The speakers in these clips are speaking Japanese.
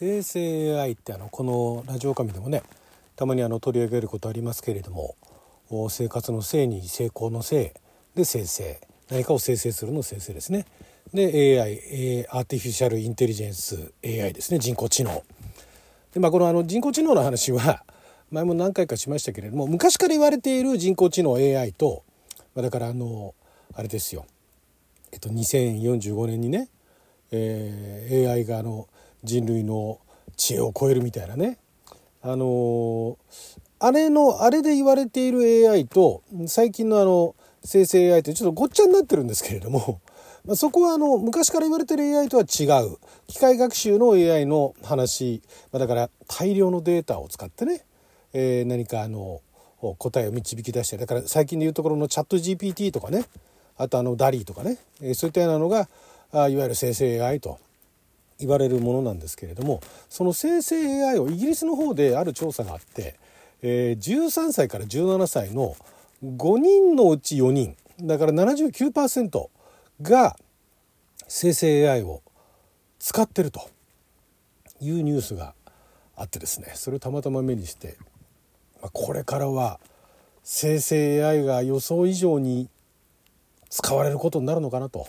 生成 AI ってあのこのラジオ神でもねたまにあの取り上げることありますけれども生活のせいに成功のせいで生成。何かを生成するの生成ですね。で AI アーティフィシャルインテリジェンス AI ですね。人工知能。で、まあ、このあの人工知能の話は前も何回かしましたけれども昔から言われている人工知能 AI と、ま、だからあのあれですよ、えっと、2045年にね、えー、AI があの人類の知恵を超えるみたいなね。あのあれのあれで言われている AI と最近のあの生成 AI ってちょっとごっちゃになってるんですけれども、まあ、そこはあの昔から言われてる AI とは違う機械学習の AI の話、まあ、だから大量のデータを使ってね、えー、何かあの答えを導き出してだから最近でいうところのチャット GPT とかねあとあのダリーとかね、えー、そういったようなのがあいわゆる生成 AI と言われるものなんですけれどもその生成 AI をイギリスの方である調査があって、えー、13歳から17歳の5人のうち4人だから79%が生成 AI を使ってるというニュースがあってですねそれをたまたま目にして、まあ、これからは生成 AI が予想以上に使われることになるのかなと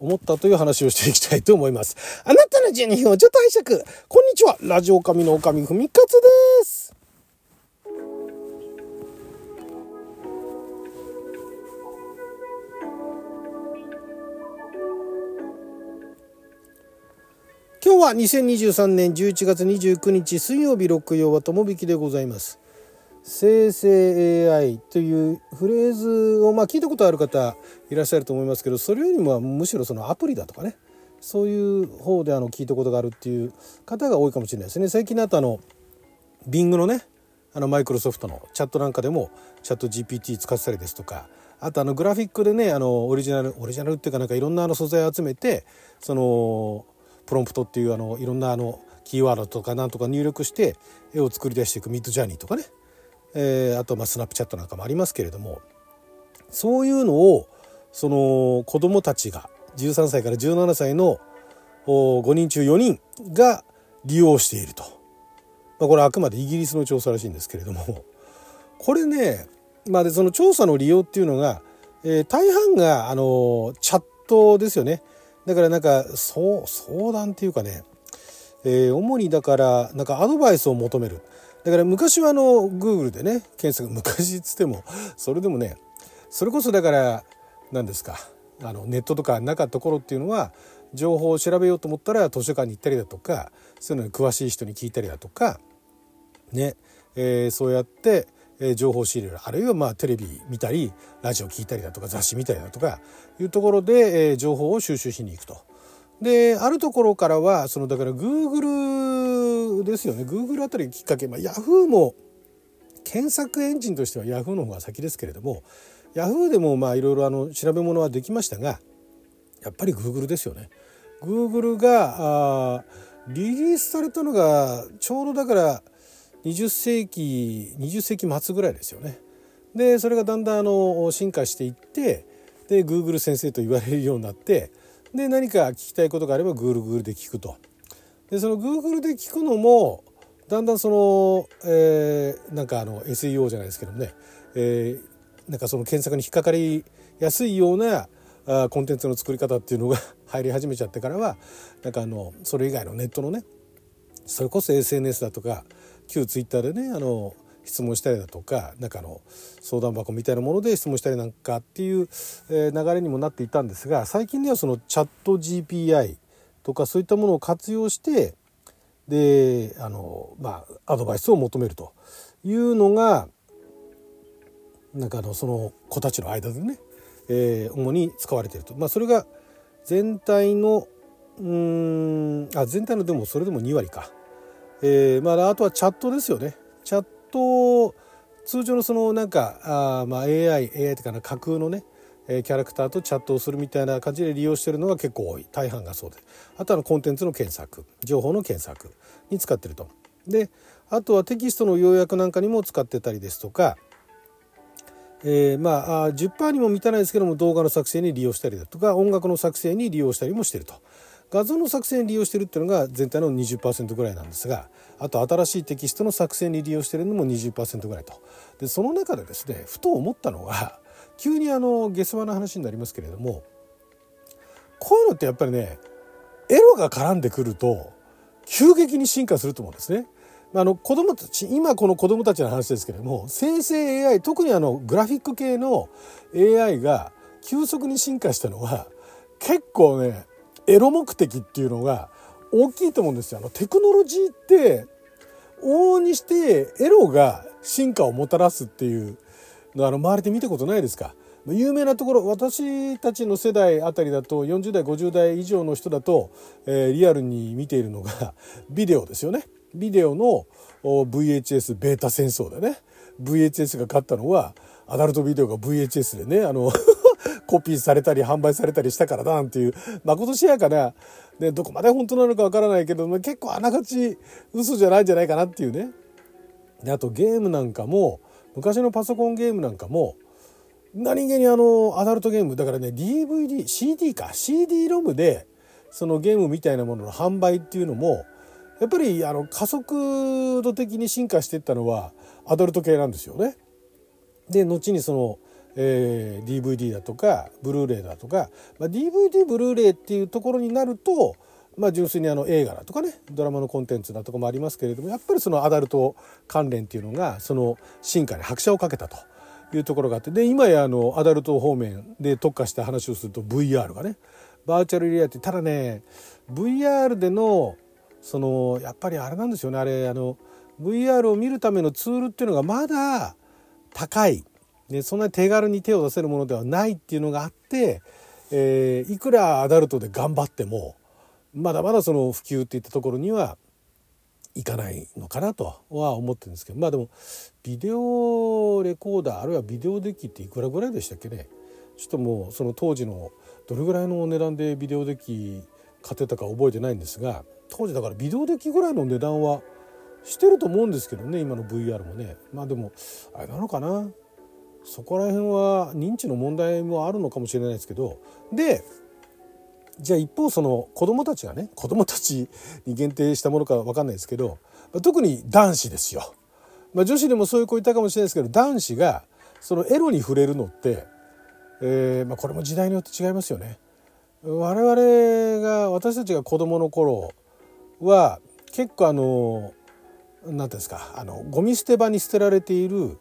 思ったという話をしていきたいと思います。あなたの12分をちょっと拝借。こんにちは。ラジオ神の神ふみかつです。今日は2023年11月29日水曜日六曜は友引きでございます。生成 AI というフレーズをまあ聞いたことある方いらっしゃると思いますけどそれよりもむしろそのアプリだとかねそういう方であの聞いたことがあるっていう方が多いかもしれないですね。最近だとあの Bing のねあのマイクロソフトのチャットなんかでもチャット GPT 使ってたりですとかあとあのグラフィックでねあのオリジナルオリジナルっていうかなんかいろんなあの素材を集めてそのプロンプトっていうあのいろんなあのキーワードとかなんとか入力して絵を作り出していくミッドジャーニーとかね、えー、あとまあスナップチャットなんかもありますけれどもそういうのをその子供たちが13歳から17歳の5人中4人が利用していると、まあ、これはあくまでイギリスの調査らしいんですけれどもこれねまあでその調査の利用っていうのが、えー、大半があのチャットですよね。だからなんか相談っていうかね、えー、主にだからなんかアドバイスを求める。だから昔はあの Google でね検索昔っつってもそれでもねそれこそだから何ですかあのネットとかなかった頃っていうのは情報を調べようと思ったら図書館に行ったりだとかそういうのに詳しい人に聞いたりだとかね、えー、そうやってえ情報を仕入れるあるいはまあテレビ見たりラジオ聞いたりだとか雑誌見たりだとかいうところで、え情報を収集しに行くと。であるところからはそのだから Google ですよね Google あたりきっかけ、まあ、Yahoo も検索エンジンとしては Yahoo の方が先ですけれども Yahoo でもまあいろいろあの調べ物はできましたがやっぱり Google ですよね。Google があリリースされたのがちょうどだから20世紀20世紀末ぐらいですよね。でそれがだんだんあの進化していってで Google 先生と言われるようになってで何か聞きたいことがあれば Google で聞くと。でその Google で聞くのもだんだんその、えー、なんかあの SEO じゃないですけどもね、えー、なんかその検索に引っかかりやすいようなあコンテンツの作り方っていうのが 入り始めちゃってからはなんかあのそれ以外のネットのねそれこそ SNS だとか旧ツイッターでねあの質問したりだとかなんかの相談箱みたいなもので質問したりなんかっていう、流れにもなっていたんですが最近ではそのチャット GPI とかそういったものを活用してであのまあアドバイスを求めるというのがなんかあのその子たちの間でね、えー、主に使われていると。まあ、それが全体のうんあ全体のでもそれでも2割かえーまあ、あとはチャットですよねチャット通常のそのなんかあ、まあ、AI, AI というかな架空のねえキャラクターとチャットをするみたいな感じで利用してるのが結構多い。大半がそうであとはコンテンツの検索。情報の検索に使ってると。であとはテキストの要約なんかにも使ってたりですとか、えー、まあ10%にも満たないですけども動画の作成に利用したりだとか音楽の作成に利用したりもしてると。画像の作成に利用してるっていうのが全体の20%ぐらいなんですがあと新しいテキストの作成に利用してるのも20%ぐらいと。でその中でですねふと思ったのは急にあの下世話な話になりますけれどもこういうのってやっぱりねエロが絡んでくると急激に進化すると思うんですね。あの子供たち今この子供たちの話ですけれども生成 AI 特にあのグラフィック系の AI が急速に進化したのは結構ねエロ目的っていうのが大きいと思うんですよ。あのテクノロジーって往々にしてエロが進化をもたらすっていうあの周りで見たことないですか？有名なところ私たちの世代あたりだと40代50代以上の人だと、えー、リアルに見ているのが ビデオですよね。ビデオの VHS ベータ戦争でね。VHS が勝ったのはアダルトビデオが VHS でねあの コピーされたり販売されたりしたからだなんていうまことしやかな、ね、どこまで本当なのかわからないけど結構あながち嘘じゃないんじゃないかなっていうね。であとゲームなんかも昔のパソコンゲームなんかも何気にあのアダルトゲームだからね DVDCD か CD ロムでそのゲームみたいなものの販売っていうのもやっぱりあの加速度的に進化していったのはアダルト系なんですよね。で後にその、えー、DVD だとかブルーレイだとか、まあ、DVD ブルーレイっていうところになると、まあ、純粋にあの映画だとかねドラマのコンテンツだとかもありますけれどもやっぱりそのアダルト関連っていうのがその進化に拍車をかけたと。いうところがあってで今やあのアダルト方面で特化した話をすると VR がねバーチャルリアリティただね VR でのそのやっぱりあれなんですよねあれあの VR を見るためのツールっていうのがまだ高い、ね、そんなに手軽に手を出せるものではないっていうのがあって、えー、いくらアダルトで頑張ってもまだまだその普及っていったところにはいかないのかなとは思ってるんですけどまあでもビデオレコーダーあるいはビデオデッキっていくらぐらいでしたっけね。ちょっともうその当時のどれぐらいの値段でビデオデッキ買ってたか覚えてないんですが当時だからビデオデッキぐらいの値段はしてると思うんですけどね今の VR もね。まあでもあれなのかな。そこら辺は認知の問題もあるのかもしれないですけど。でじゃあ一方その子供たちがね子供たちに限定したものか分かんないですけど特に男子ですよ。まあ、女子でもそういう子いたかもしれないですけど男子がそのエロに触れるのって、えーまあ、これも時代によって違いますよね。我々が私たちが子供の頃は結構あの何ていうんですかあのゴミ捨て場に捨てられている、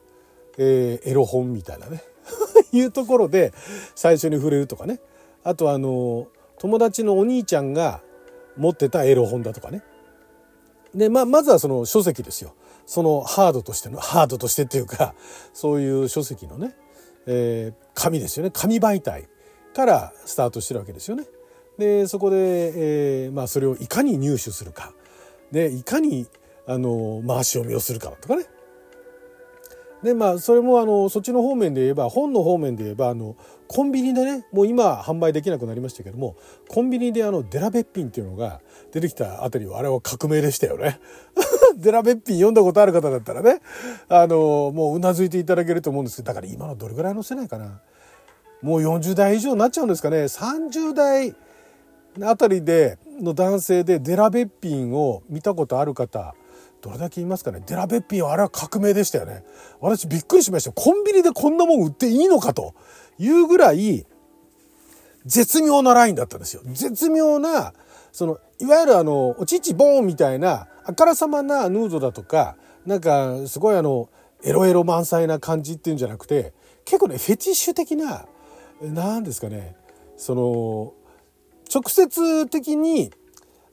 えー、エロ本みたいなね いうところで最初に触れるとかねあとあの友達のお兄ちゃんが持ってたエロ本だとかね。で、まあ、まずはその書籍ですよ。そのハードとしての、ハードとしてっていうか、そういう書籍のね、えー、紙ですよね。紙媒体からスタートしてるわけですよね。で、そこで、えー、まあ、それをいかに入手するか。で、いかに、あの、回し読みをするかとかね。でまあそれもあのそっちの方面で言えば本の方面で言えばあのコンビニでねもう今販売できなくなりましたけどもコンビニであのデラべっぴんっていうのが出てきたあたりはあれは革命でしたよね。デラべっぴん読んだことある方だったらねあのもううなずいていただけると思うんですけどだから今のどれぐらいの世代かなもう40代以上になっちゃうんですかね30代あたりでの男性でデラべっぴんを見たことある方どれだけ言いますかね。デラベッピンはあれは革命でしたよね。私びっくりしましたコンビニでこんなもん売っていいのかというぐらい絶妙なラインだったんですよ。絶妙なそのいわゆるあのおちちボーンみたいなあからさまなヌードだとかなんかすごいあのエロエロ満載な感じっていうんじゃなくて結構ねフェティッシュ的な何ですかね。その直接的に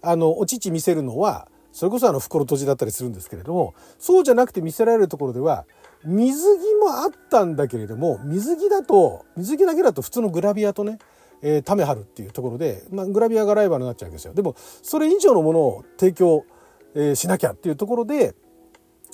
あのお乳見せるのはそれこそあの袋閉じだったりするんですけれどもそうじゃなくて見せられるところでは水着もあったんだけれども水着だと水着だけだと普通のグラビアとねえー、タメ張るっていうところで、まあ、グラビアがライバルになっちゃうんですよ。でもそれ以上のものを提供、えー、しなきゃっていうところで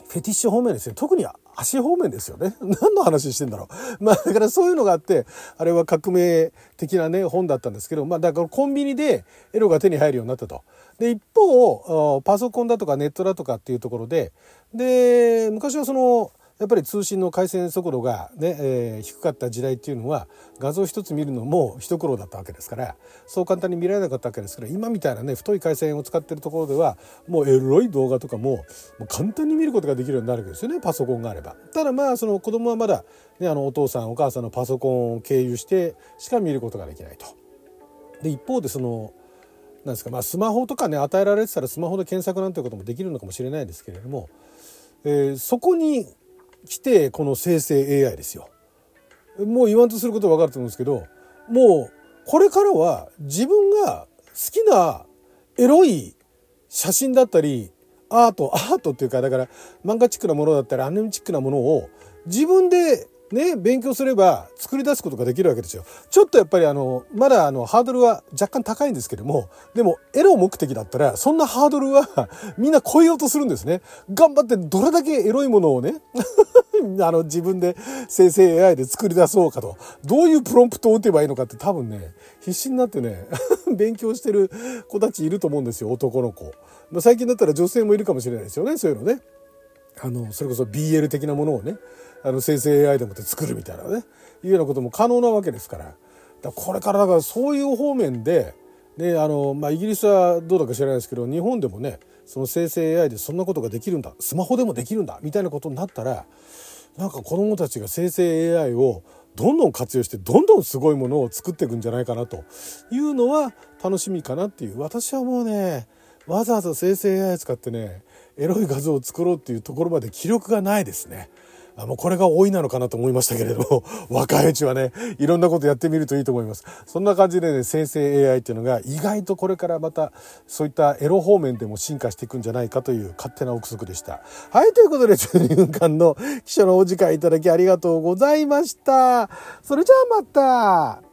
フェティッシュ方面ですね特には足方面ですよね。何の話してんだろう。まあだからそういうのがあってあれは革命的なね本だったんですけどまあだからコンビニでエロが手に入るようになったと。で一方パソコンだとかネットだとかっていうところでで昔はそのやっぱり通信の回線速度がね、えー、低かった時代っていうのは画像一つ見るのも一苦労だったわけですからそう簡単に見られなかったわけですから今みたいなね太い回線を使ってるところではもうエロい動画とかももう簡単に見ることができるようになるわけですよねパソコンがあれば。ただまあその子供はまだ、ね、あのお父さんお母さんのパソコンを経由してしか見ることができないと。で一方でそのなんですかまあスマホとかね与えられてたらスマホで検索なんていうこともできるのかもしれないですけれども、えー、そこに来てこの生成 AI ですよ。もう言わんとすることは分かると思うんですけどもうこれからは自分が好きなエロい写真だったりアートアートっていうかだから漫画チックなものだったりアニメチックなものを自分でね、勉強すれば作り出すことができるわけですよ。ちょっとやっぱりあの、まだあの、ハードルは若干高いんですけども、でも、エロ目的だったら、そんなハードルは みんな超えようとするんですね。頑張ってどれだけエロいものをね、あの、自分で生成 AI で作り出そうかと。どういうプロンプトを打てばいいのかって多分ね、必死になってね、勉強してる子たちいると思うんですよ、男の子。まあ、最近だったら女性もいるかもしれないですよね、そういうのね。あの、それこそ BL 的なものをね、あの生成 AI でもって作るみたいなね。いうようなことも可能なわけですから。だこれからだからそういう方面で、ねあのまあ、イギリスはどうだか知らないですけど日本でもねその生成 AI でそんなことができるんだスマホでもできるんだみたいなことになったらなんか子どもたちが生成 AI をどんどん活用してどんどんすごいものを作っていくんじゃないかなと。いうのは楽しみかなっていう。私はもうねわざわざ生成 AI 使ってねエロい画像を作ろうっていうところまで気力がないですね。あのこれが多いなのかなと思いましたけれども、若いうちはね、いろんなことやってみるといいと思います。そんな感じでね、生成 AI っていうのが意外とこれからまたそういったエロ方面でも進化していくんじゃないかという勝手な憶測でした。はい、ということで12分間の記者のお時間いただきありがとうございました。それじゃあまた